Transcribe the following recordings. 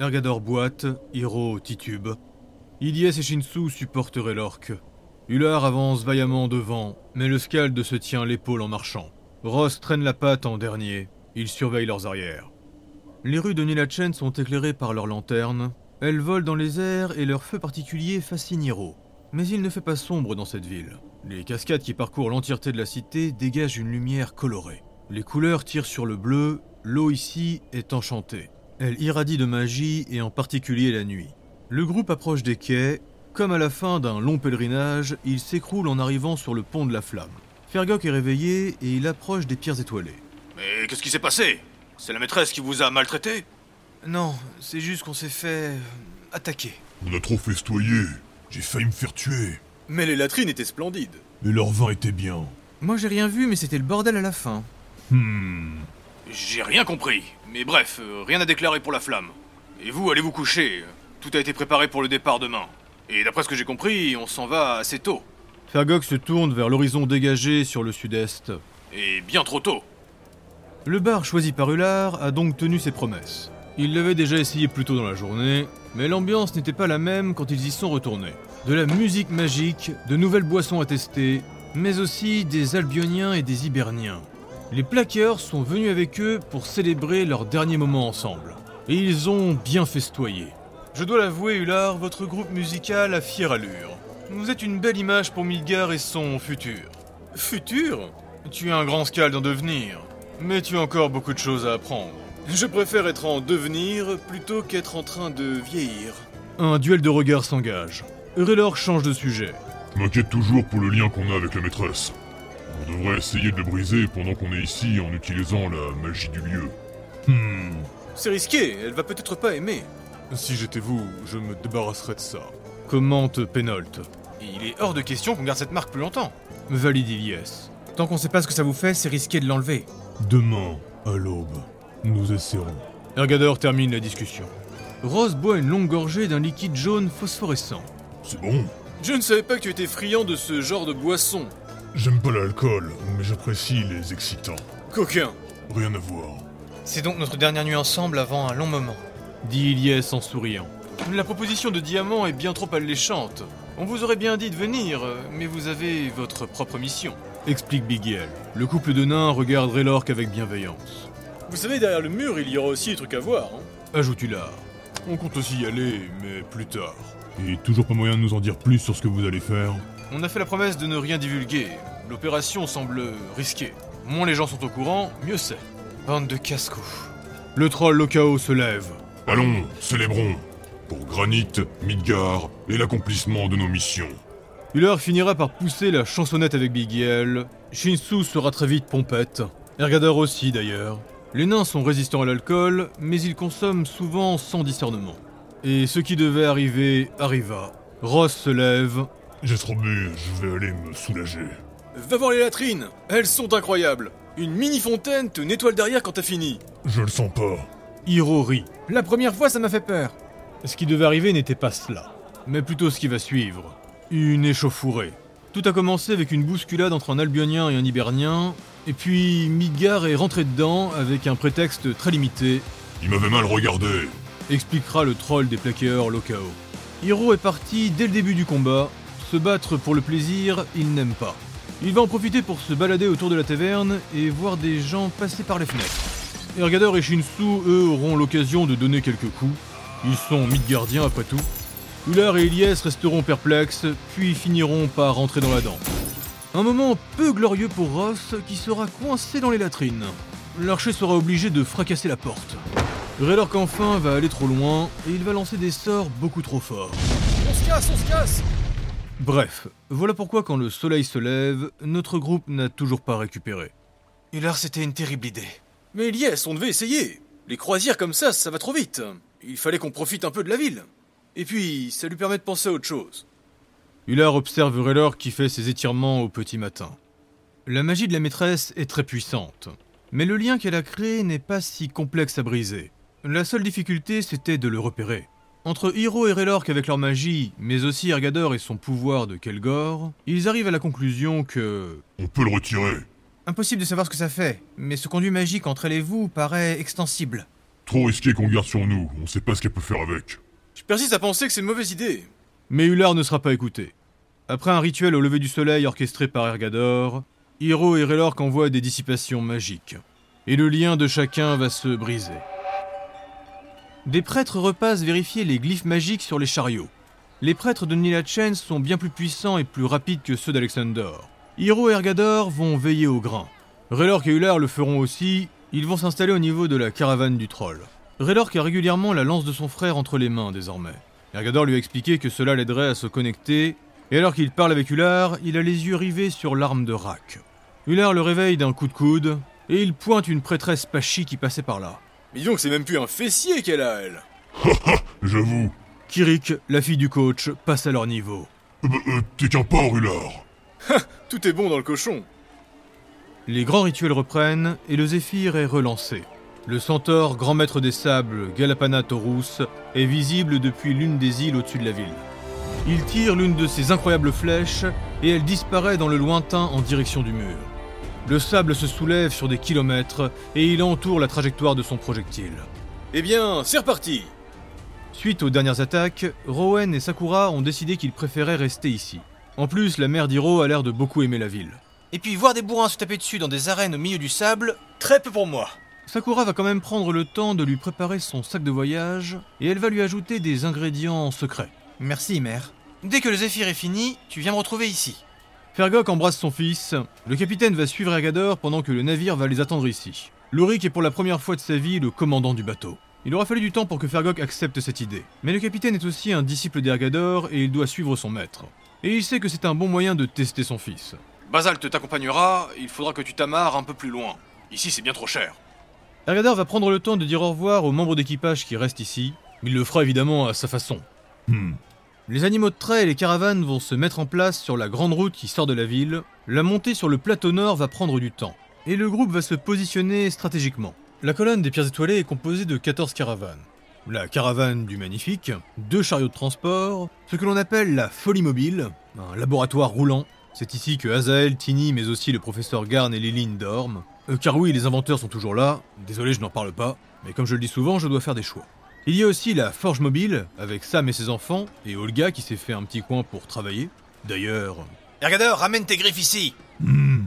Ergador boite, Hiro titube. Ilyes et Shinsu supporteraient l'orque. Ular avance vaillamment devant, mais le Scald se tient l'épaule en marchant. Ross traîne la patte en dernier, il surveille leurs arrières. Les rues de Nilachen sont éclairées par leurs lanternes, elles volent dans les airs et leur feu particulier fascine Hiro. Mais il ne fait pas sombre dans cette ville. Les cascades qui parcourent l'entièreté de la cité dégagent une lumière colorée. Les couleurs tirent sur le bleu, l'eau ici est enchantée. Elle irradie de magie et en particulier la nuit. Le groupe approche des quais. Comme à la fin d'un long pèlerinage, il s'écroule en arrivant sur le pont de la flamme. Fergok est réveillé et il approche des pierres étoilées. Mais qu'est-ce qui s'est passé? C'est la maîtresse qui vous a maltraité? Non, c'est juste qu'on s'est fait attaquer. On a trop festoyé. J'ai failli me faire tuer. Mais les latrines étaient splendides. Mais leur vin était bien. Moi j'ai rien vu, mais c'était le bordel à la fin. Hmm. J'ai rien compris. Mais bref, euh, rien à déclarer pour la flamme. Et vous, allez vous coucher. Tout a été préparé pour le départ demain. Et d'après ce que j'ai compris, on s'en va assez tôt. Fergok se tourne vers l'horizon dégagé sur le sud-est. Et bien trop tôt. Le bar choisi par Ular a donc tenu ses promesses. Il l'avait déjà essayé plus tôt dans la journée, mais l'ambiance n'était pas la même quand ils y sont retournés. De la musique magique, de nouvelles boissons à tester, mais aussi des Albioniens et des Hiberniens. Les plaqueurs sont venus avec eux pour célébrer leur dernier moment ensemble. Et ils ont bien festoyé. Je dois l'avouer, Ular, votre groupe musical a fière allure. Vous êtes une belle image pour Midgar et son futur. Futur? Tu es un grand scald en devenir, mais tu as encore beaucoup de choses à apprendre. Je préfère être en devenir plutôt qu'être en train de vieillir. Un duel de regards s'engage. Urelor change de sujet. Je m'inquiète toujours pour le lien qu'on a avec la maîtresse. On devrait essayer de le briser pendant qu'on est ici en utilisant la magie du lieu. Hmm. C'est risqué, elle va peut-être pas aimer. Si j'étais vous, je me débarrasserais de ça. Commente Pénolte. Il est hors de question qu'on garde cette marque plus longtemps. Valide Ilyes. Tant qu'on sait pas ce que ça vous fait, c'est risqué de l'enlever. Demain, à l'aube, nous essaierons. Ergador termine la discussion. Rose boit une longue gorgée d'un liquide jaune phosphorescent. C'est bon. Je ne savais pas que tu étais friand de ce genre de boisson. J'aime pas l'alcool, mais j'apprécie les excitants. Coquin. Rien à voir. C'est donc notre dernière nuit ensemble avant un long moment, dit Ilyes en souriant. La proposition de diamant est bien trop alléchante. On vous aurait bien dit de venir, mais vous avez votre propre mission. Explique Bigel. Le couple de nains regarde Raylork avec bienveillance. Vous savez, derrière le mur, il y aura aussi des trucs à voir. Hein Ajoute Ular. On compte aussi y aller, mais plus tard. Et toujours pas moyen de nous en dire plus sur ce que vous allez faire On a fait la promesse de ne rien divulguer. L'opération semble risquée. Moins les gens sont au courant, mieux c'est. Bande de casse-cou. Le troll Lokao se lève. Allons, célébrons Pour Granit, Midgar et l'accomplissement de nos missions. Ular finira par pousser la chansonnette avec Bigiel. Shinsu sera très vite pompette. Ergador aussi d'ailleurs. Les nains sont résistants à l'alcool, mais ils consomment souvent sans discernement. Et ce qui devait arriver arriva. Ross se lève. J'ai trop bu, je vais aller me soulager. Va voir les latrines Elles sont incroyables Une mini-fontaine te nettoie le derrière quand t'as fini Je le sens pas. Hiro rit. La première fois, ça m'a fait peur. Ce qui devait arriver n'était pas cela, mais plutôt ce qui va suivre. Une échauffourée. Tout a commencé avec une bousculade entre un Albionien et un Hibernien, et puis Midgar est rentré dedans avec un prétexte très limité, Il m'avait mal regardé. expliquera le troll des plaqueurs Lokao. Hiro est parti dès le début du combat. Se battre pour le plaisir, il n'aime pas. Il va en profiter pour se balader autour de la taverne et voir des gens passer par les fenêtres. Ergador et Shinsu, eux, auront l'occasion de donner quelques coups. Ils sont Midgardiens après tout. Ular et Elias resteront perplexes, puis finiront par rentrer dans la danse. Un moment peu glorieux pour Ross qui sera coincé dans les latrines. L'archer sera obligé de fracasser la porte. Raylork enfin va aller trop loin et il va lancer des sorts beaucoup trop forts. On se casse, on se casse Bref, voilà pourquoi quand le soleil se lève, notre groupe n'a toujours pas récupéré. Ular, c'était une terrible idée. Mais Elias, on devait essayer Les croisières comme ça, ça va trop vite Il fallait qu'on profite un peu de la ville Et puis, ça lui permet de penser à autre chose. Ular observe Raylor qui fait ses étirements au petit matin. La magie de la maîtresse est très puissante, mais le lien qu'elle a créé n'est pas si complexe à briser. La seule difficulté, c'était de le repérer. Entre Hiro et Raylork avec leur magie, mais aussi Ergador et son pouvoir de Kelgor, ils arrivent à la conclusion que... On peut le retirer. Impossible de savoir ce que ça fait, mais ce conduit magique entre elle et vous paraît extensible. Trop risqué qu'on garde sur nous, on sait pas ce qu'elle peut faire avec. Je persiste à penser que c'est une mauvaise idée. Mais Ular ne sera pas écouté. Après un rituel au lever du soleil orchestré par Ergador, Hiro et Relork envoient des dissipations magiques. Et le lien de chacun va se briser. Des prêtres repassent vérifier les glyphes magiques sur les chariots. Les prêtres de Nilachen sont bien plus puissants et plus rapides que ceux d'Alexander. Hiro et Ergador vont veiller au grain. Relork et Ular le feront aussi, ils vont s'installer au niveau de la caravane du troll. Relork a régulièrement la lance de son frère entre les mains désormais. Ergador lui a expliqué que cela l'aiderait à se connecter, et alors qu'il parle avec Ular, il a les yeux rivés sur l'arme de Rak. Ular le réveille d'un coup de coude, et il pointe une prêtresse Pachi qui passait par là. Mais dis donc, c'est même plus un fessier qu'elle a, elle. J'avoue. Kirik, la fille du coach, passe à leur niveau. Euh, bah, euh, T'es qu'un porc, Ular. Tout est bon dans le cochon. Les grands rituels reprennent, et le Zéphyr est relancé. Le centaure, grand maître des sables, Galapana Taurus, est visible depuis l'une des îles au-dessus de la ville. Il tire l'une de ses incroyables flèches et elle disparaît dans le lointain en direction du mur. Le sable se soulève sur des kilomètres et il entoure la trajectoire de son projectile. Eh bien, c'est reparti Suite aux dernières attaques, Rowan et Sakura ont décidé qu'ils préféraient rester ici. En plus, la mère d'Hiro a l'air de beaucoup aimer la ville. Et puis voir des bourrins se taper dessus dans des arènes au milieu du sable, très peu pour moi. Sakura va quand même prendre le temps de lui préparer son sac de voyage et elle va lui ajouter des ingrédients secrets. Merci, mère. Dès que le Zéphyr est fini, tu viens me retrouver ici. Fergok embrasse son fils. Le capitaine va suivre Ergador pendant que le navire va les attendre ici. Lorik est pour la première fois de sa vie le commandant du bateau. Il aura fallu du temps pour que Fergok accepte cette idée. Mais le capitaine est aussi un disciple d'Ergador et il doit suivre son maître. Et il sait que c'est un bon moyen de tester son fils. Basalte t'accompagnera, il faudra que tu t'amarres un peu plus loin. Ici, c'est bien trop cher. Ergador va prendre le temps de dire au revoir aux membres d'équipage qui restent ici. Il le fera évidemment à sa façon. Hmm. Les animaux de trait et les caravanes vont se mettre en place sur la grande route qui sort de la ville. La montée sur le plateau nord va prendre du temps. Et le groupe va se positionner stratégiquement. La colonne des pierres étoilées est composée de 14 caravanes. La caravane du Magnifique, deux chariots de transport, ce que l'on appelle la folie mobile, un laboratoire roulant. C'est ici que Azael, Tini, mais aussi le professeur Garn et Liline dorment. Euh, car oui, les inventeurs sont toujours là. Désolé, je n'en parle pas. Mais comme je le dis souvent, je dois faire des choix. Il y a aussi la Forge Mobile, avec Sam et ses enfants, et Olga qui s'est fait un petit coin pour travailler. D'ailleurs. Ergador, ramène tes griffes ici Hmm.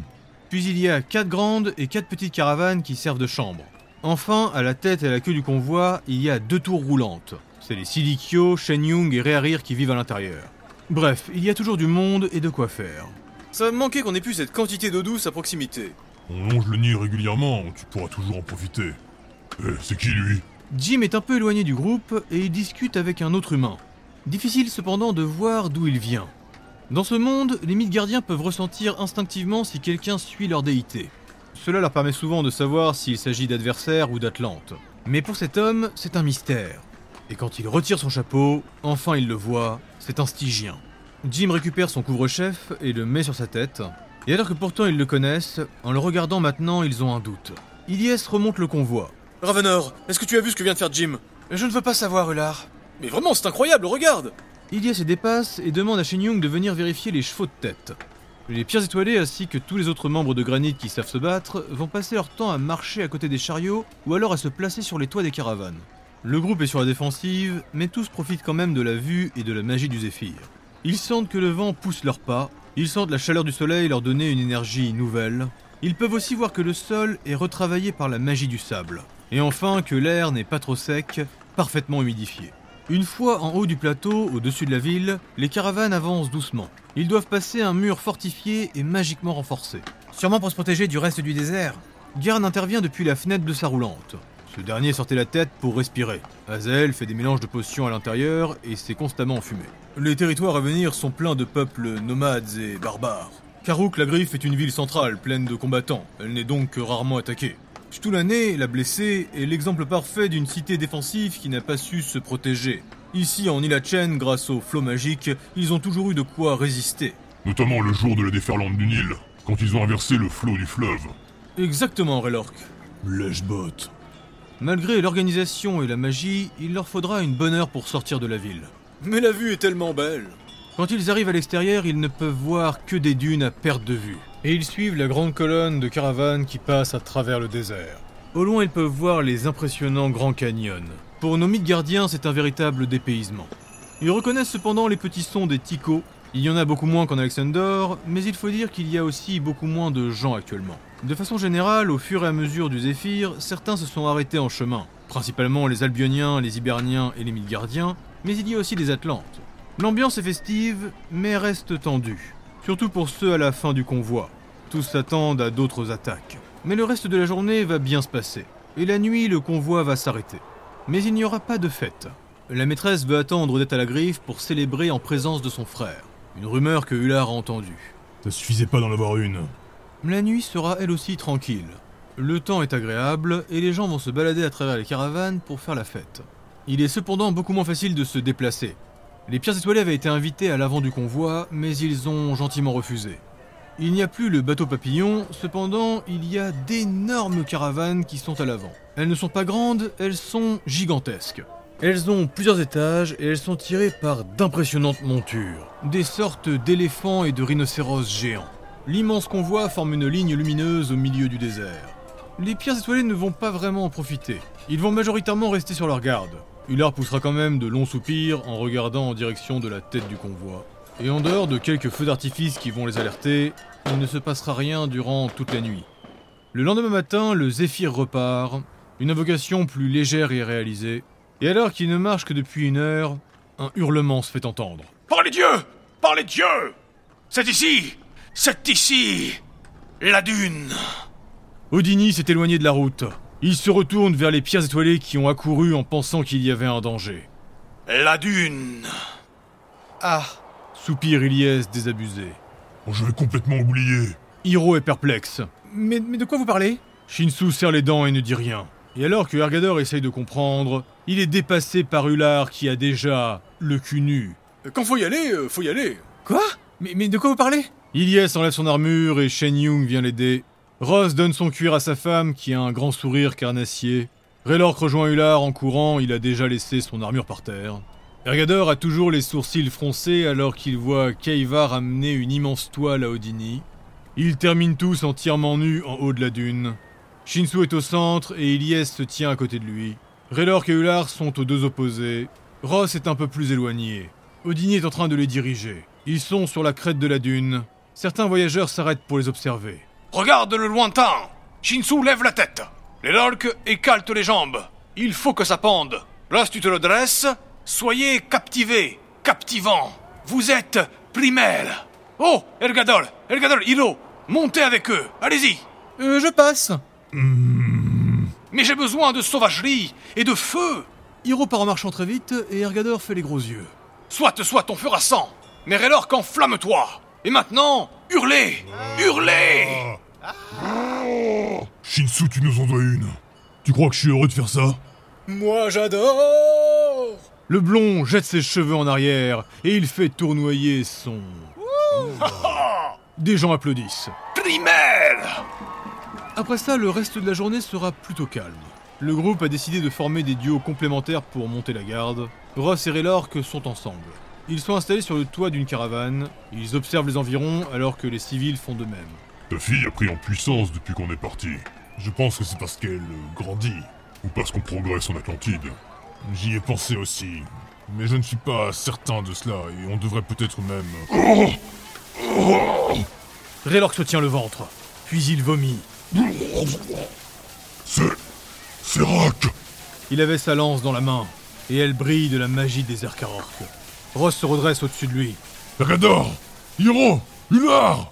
Puis il y a quatre grandes et quatre petites caravanes qui servent de chambre. Enfin, à la tête et à la queue du convoi, il y a deux tours roulantes. C'est les Silikyo, Shenyung et Réarir qui vivent à l'intérieur. Bref, il y a toujours du monde et de quoi faire. Ça va me manquer qu'on ait plus cette quantité d'eau douce à proximité. On longe le nid régulièrement, tu pourras toujours en profiter. Eh, c'est qui lui? Jim est un peu éloigné du groupe et il discute avec un autre humain. Difficile cependant de voir d'où il vient. Dans ce monde, les mythes gardiens peuvent ressentir instinctivement si quelqu'un suit leur déité. Cela leur permet souvent de savoir s'il s'agit d'adversaires ou d'Atlante. Mais pour cet homme, c'est un mystère. Et quand il retire son chapeau, enfin il le voit, c'est un Stygien. Jim récupère son couvre-chef et le met sur sa tête. Et alors que pourtant ils le connaissent, en le regardant maintenant, ils ont un doute. Ilyes remonte le convoi. Ravenor, est-ce que tu as vu ce que vient de faire Jim Je ne veux pas savoir, Ular. Mais vraiment, c'est incroyable, regarde Ilyes se dépasse et demande à Shenyung de venir vérifier les chevaux de tête. Les pierres étoilées ainsi que tous les autres membres de granit qui savent se battre vont passer leur temps à marcher à côté des chariots ou alors à se placer sur les toits des caravanes. Le groupe est sur la défensive, mais tous profitent quand même de la vue et de la magie du zéphyr. Ils sentent que le vent pousse leurs pas, ils sentent la chaleur du soleil leur donner une énergie nouvelle. Ils peuvent aussi voir que le sol est retravaillé par la magie du sable. Et enfin que l'air n'est pas trop sec, parfaitement humidifié. Une fois en haut du plateau, au-dessus de la ville, les caravanes avancent doucement. Ils doivent passer un mur fortifié et magiquement renforcé. Sûrement pour se protéger du reste du désert. Garn intervient depuis la fenêtre de sa roulante. Ce dernier sortait la tête pour respirer. Azel fait des mélanges de potions à l'intérieur et s'est constamment enfumé. Les territoires à venir sont pleins de peuples nomades et barbares. Karouk la Griffe est une ville centrale pleine de combattants. Elle n'est donc que rarement attaquée. Ch'toulané, la blessée, est l'exemple parfait d'une cité défensive qui n'a pas su se protéger. Ici, en Ilachen, grâce au flot magique, ils ont toujours eu de quoi résister. Notamment le jour de la déferlante du Nil, quand ils ont inversé le flot du fleuve. Exactement, Relork. Lèche-botte. Malgré l'organisation et la magie, il leur faudra une bonne heure pour sortir de la ville. Mais la vue est tellement belle Quand ils arrivent à l'extérieur, ils ne peuvent voir que des dunes à perte de vue. Et ils suivent la grande colonne de caravanes qui passe à travers le désert. Au loin, ils peuvent voir les impressionnants Grands Canyons. Pour nos mythes gardiens, c'est un véritable dépaysement. Ils reconnaissent cependant les petits sons des ticos. Il y en a beaucoup moins qu'en Alexander, mais il faut dire qu'il y a aussi beaucoup moins de gens actuellement. De façon générale, au fur et à mesure du Zéphyr, certains se sont arrêtés en chemin, principalement les Albioniens, les Hiberniens et les Midgardiens, mais il y a aussi des Atlantes. L'ambiance est festive, mais reste tendue, surtout pour ceux à la fin du convoi. Tous s'attendent à d'autres attaques. Mais le reste de la journée va bien se passer, et la nuit, le convoi va s'arrêter. Mais il n'y aura pas de fête. La maîtresse veut attendre d'être à la griffe pour célébrer en présence de son frère. Une rumeur que Hullard a entendue. Ça suffisait pas d'en avoir une. La nuit sera elle aussi tranquille. Le temps est agréable et les gens vont se balader à travers les caravanes pour faire la fête. Il est cependant beaucoup moins facile de se déplacer. Les pierres étoilées avaient été invités à l'avant du convoi, mais ils ont gentiment refusé. Il n'y a plus le bateau papillon, cependant il y a d'énormes caravanes qui sont à l'avant. Elles ne sont pas grandes, elles sont gigantesques. Elles ont plusieurs étages et elles sont tirées par d'impressionnantes montures, des sortes d'éléphants et de rhinocéros géants. L'immense convoi forme une ligne lumineuse au milieu du désert. Les pierres étoilées ne vont pas vraiment en profiter. Ils vont majoritairement rester sur leur garde. Hullard poussera quand même de longs soupirs en regardant en direction de la tête du convoi. Et en dehors de quelques feux d'artifice qui vont les alerter, il ne se passera rien durant toute la nuit. Le lendemain matin, le Zéphyr repart, une invocation plus légère et réalisée, et alors qu'il ne marche que depuis une heure, un hurlement se fait entendre. Par les dieux Par les dieux C'est ici C'est ici La dune Odini s'est éloigné de la route. Il se retourne vers les pierres étoilées qui ont accouru en pensant qu'il y avait un danger. La dune Ah, Soupire Ilyes désabusé. Oh, je vais complètement oublier. Hiro est perplexe. mais, mais de quoi vous parlez? Shinsu serre les dents et ne dit rien. Et alors que Ergador essaye de comprendre, il est dépassé par Ular qui a déjà le cul nu. Quand faut y aller, euh, faut y aller. Quoi? Mais, mais de quoi vous parlez? Ilyes enlève son armure et Shen Yung vient l'aider. Ross donne son cuir à sa femme qui a un grand sourire carnassier. Raylork rejoint Ular en courant, il a déjà laissé son armure par terre. Ergador a toujours les sourcils froncés alors qu'il voit Keivar amener une immense toile à Odini. Ils terminent tous entièrement nus en haut de la dune. Shinsu est au centre et Ilyes se tient à côté de lui. Raylork et Ular sont aux deux opposés. Ross est un peu plus éloigné. Odini est en train de les diriger. Ils sont sur la crête de la dune. Certains voyageurs s'arrêtent pour les observer. Regarde le lointain Shinsu lève la tête. Les lolks écalte les jambes. Il faut que ça pende. Là, si tu te le dresses, soyez captivés, captivants. Vous êtes primaire. Oh, Ergadol, Ergadol, Hilo, montez avec eux. Allez-y. Euh, je passe. Mais j'ai besoin de sauvagerie et de feu. Hiro part en marchant très vite et Ergador fait les gros yeux. Soit, soit, on fera sang. Mais Raylork, enflamme-toi. Et maintenant, hurlez, hurlez. Shinsu, tu nous en dois une. Tu crois que je suis heureux de faire ça? Moi j'adore Le blond jette ses cheveux en arrière et il fait tournoyer son... Des gens applaudissent. Primaire. Après ça, le reste de la journée sera plutôt calme. Le groupe a décidé de former des duos complémentaires pour monter la garde. Ross et Raylork sont ensemble. Ils sont installés sur le toit d'une caravane. Ils observent les environs alors que les civils font de même. Ta fille a pris en puissance depuis qu'on est parti. Je pense que c'est parce qu'elle euh, grandit. Ou parce qu'on progresse en Atlantide. J'y ai pensé aussi. Mais je ne suis pas certain de cela et on devrait peut-être même... Raylork se tient le ventre. Puis il vomit. C'est... C'est Rack Il avait sa lance dans la main. Et elle brille de la magie des Erkarork. Ross se redresse au-dessus de lui. Radar Hiro Ular